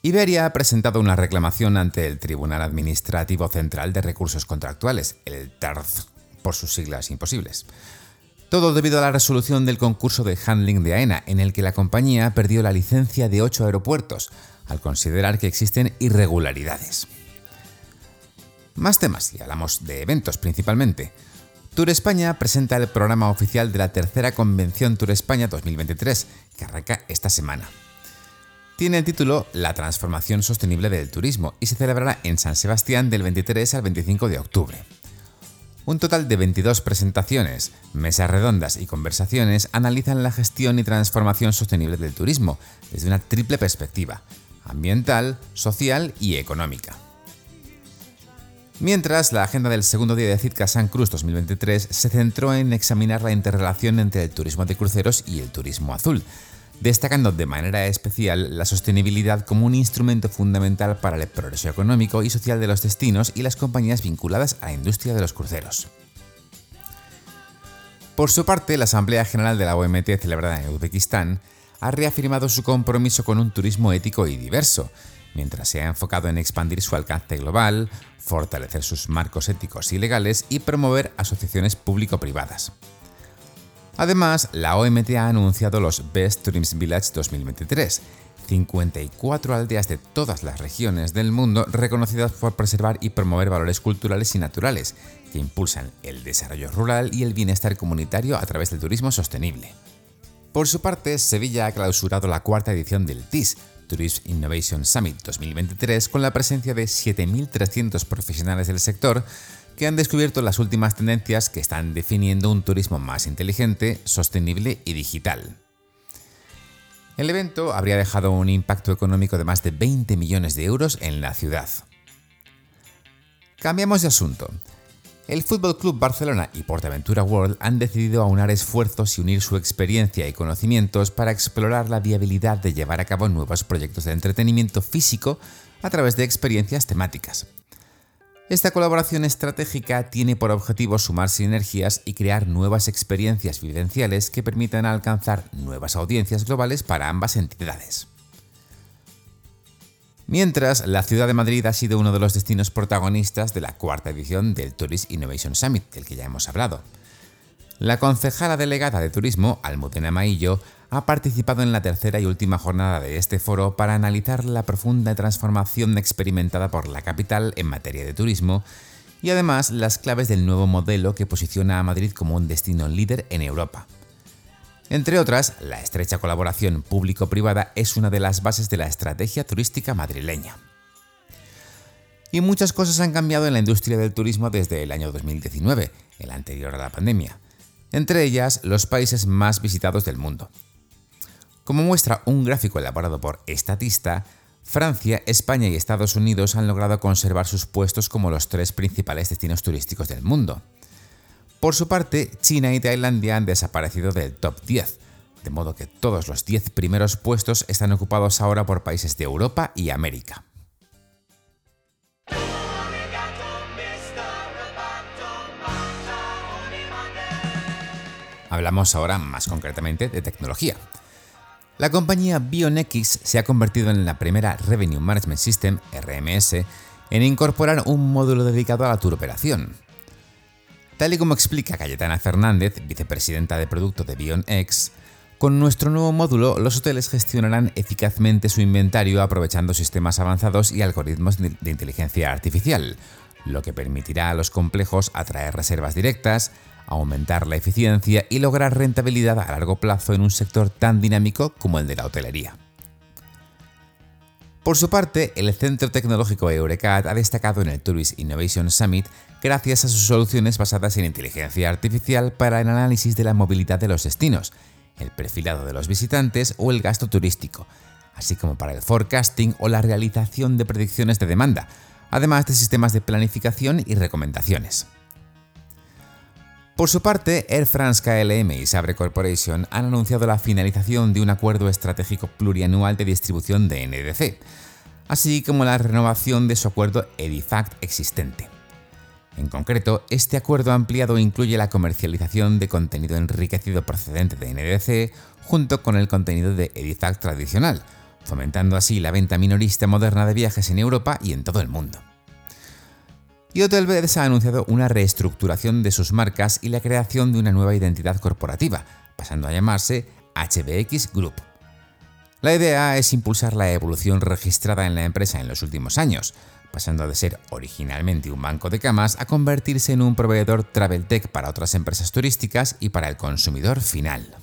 Iberia ha presentado una reclamación ante el Tribunal Administrativo Central de Recursos Contractuales, el TARZ, por sus siglas imposibles. Todo debido a la resolución del concurso de handling de AENA, en el que la compañía perdió la licencia de ocho aeropuertos, al considerar que existen irregularidades. Más temas, y hablamos de eventos principalmente. Tour España presenta el programa oficial de la tercera Convención Tour España 2023, que arranca esta semana. Tiene el título La transformación sostenible del turismo y se celebrará en San Sebastián del 23 al 25 de octubre. Un total de 22 presentaciones, mesas redondas y conversaciones analizan la gestión y transformación sostenible del turismo desde una triple perspectiva, ambiental, social y económica. Mientras, la agenda del segundo día de Citka San Cruz 2023 se centró en examinar la interrelación entre el turismo de cruceros y el turismo azul, destacando de manera especial la sostenibilidad como un instrumento fundamental para el progreso económico y social de los destinos y las compañías vinculadas a la industria de los cruceros. Por su parte, la Asamblea General de la OMT celebrada en Uzbekistán ha reafirmado su compromiso con un turismo ético y diverso, mientras se ha enfocado en expandir su alcance global, fortalecer sus marcos éticos y legales y promover asociaciones público-privadas. Además, la OMT ha anunciado los Best Tourism Village 2023, 54 aldeas de todas las regiones del mundo reconocidas por preservar y promover valores culturales y naturales, que impulsan el desarrollo rural y el bienestar comunitario a través del turismo sostenible. Por su parte, Sevilla ha clausurado la cuarta edición del TIS, Tourism Innovation Summit 2023, con la presencia de 7.300 profesionales del sector, que han descubierto las últimas tendencias que están definiendo un turismo más inteligente, sostenible y digital. El evento habría dejado un impacto económico de más de 20 millones de euros en la ciudad. Cambiamos de asunto. El Fútbol Club Barcelona y Portaventura World han decidido aunar esfuerzos y unir su experiencia y conocimientos para explorar la viabilidad de llevar a cabo nuevos proyectos de entretenimiento físico a través de experiencias temáticas. Esta colaboración estratégica tiene por objetivo sumar sinergias y crear nuevas experiencias vivenciales que permitan alcanzar nuevas audiencias globales para ambas entidades. Mientras, la ciudad de Madrid ha sido uno de los destinos protagonistas de la cuarta edición del Tourist Innovation Summit, del que ya hemos hablado. La concejala delegada de turismo, Almudena Maillo, ha participado en la tercera y última jornada de este foro para analizar la profunda transformación experimentada por la capital en materia de turismo y además las claves del nuevo modelo que posiciona a Madrid como un destino líder en Europa. Entre otras, la estrecha colaboración público-privada es una de las bases de la estrategia turística madrileña. Y muchas cosas han cambiado en la industria del turismo desde el año 2019, el anterior a la pandemia entre ellas los países más visitados del mundo. Como muestra un gráfico elaborado por Estatista, Francia, España y Estados Unidos han logrado conservar sus puestos como los tres principales destinos turísticos del mundo. Por su parte, China y Tailandia han desaparecido del top 10, de modo que todos los 10 primeros puestos están ocupados ahora por países de Europa y América. Hablamos ahora más concretamente de tecnología. La compañía BionX se ha convertido en la primera Revenue Management System, RMS, en incorporar un módulo dedicado a la turoperación. Tal y como explica Cayetana Fernández, vicepresidenta de producto de BionX, con nuestro nuevo módulo los hoteles gestionarán eficazmente su inventario aprovechando sistemas avanzados y algoritmos de inteligencia artificial, lo que permitirá a los complejos atraer reservas directas, aumentar la eficiencia y lograr rentabilidad a largo plazo en un sector tan dinámico como el de la hotelería. Por su parte, el Centro Tecnológico Eurecat ha destacado en el Tourist Innovation Summit gracias a sus soluciones basadas en inteligencia artificial para el análisis de la movilidad de los destinos, el perfilado de los visitantes o el gasto turístico, así como para el forecasting o la realización de predicciones de demanda, además de sistemas de planificación y recomendaciones. Por su parte, Air France KLM y Sabre Corporation han anunciado la finalización de un acuerdo estratégico plurianual de distribución de NDC, así como la renovación de su acuerdo Edifact existente. En concreto, este acuerdo ampliado incluye la comercialización de contenido enriquecido procedente de NDC junto con el contenido de Edifact tradicional, fomentando así la venta minorista moderna de viajes en Europa y en todo el mundo y Hotelbeds ha anunciado una reestructuración de sus marcas y la creación de una nueva identidad corporativa, pasando a llamarse HBX Group. La idea es impulsar la evolución registrada en la empresa en los últimos años, pasando de ser originalmente un banco de camas a convertirse en un proveedor travel tech para otras empresas turísticas y para el consumidor final.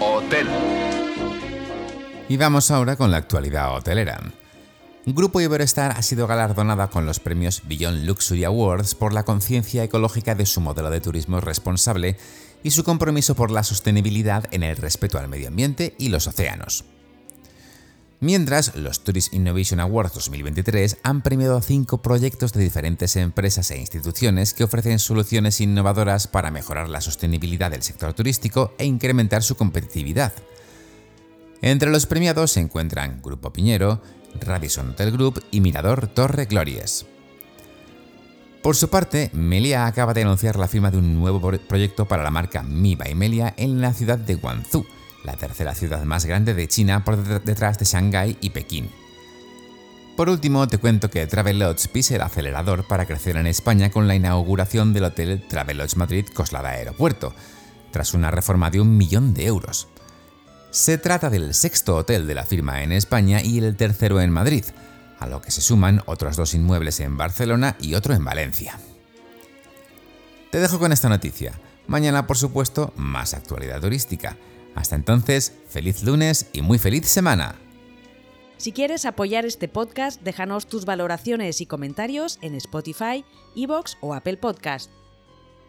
Hotel. Y vamos ahora con la actualidad hotelera. Grupo Iberostar ha sido galardonada con los premios Beyond Luxury Awards por la conciencia ecológica de su modelo de turismo responsable y su compromiso por la sostenibilidad en el respeto al medio ambiente y los océanos. Mientras, los Tourist Innovation Awards 2023 han premiado cinco proyectos de diferentes empresas e instituciones que ofrecen soluciones innovadoras para mejorar la sostenibilidad del sector turístico e incrementar su competitividad. Entre los premiados se encuentran Grupo Piñero, Radisson Hotel Group y Mirador Torre Glories. Por su parte, Melia acaba de anunciar la firma de un nuevo proyecto para la marca Mi by Melia en la ciudad de Guangzhou, la tercera ciudad más grande de China por detrás de Shanghái y Pekín. Por último, te cuento que Travelodge pisa el acelerador para crecer en España con la inauguración del hotel Travelodge Madrid Coslada Aeropuerto, tras una reforma de un millón de euros. Se trata del sexto hotel de la firma en España y el tercero en Madrid, a lo que se suman otros dos inmuebles en Barcelona y otro en Valencia. Te dejo con esta noticia. Mañana, por supuesto, más actualidad turística. Hasta entonces, feliz lunes y muy feliz semana. Si quieres apoyar este podcast, déjanos tus valoraciones y comentarios en Spotify, Evox o Apple Podcast.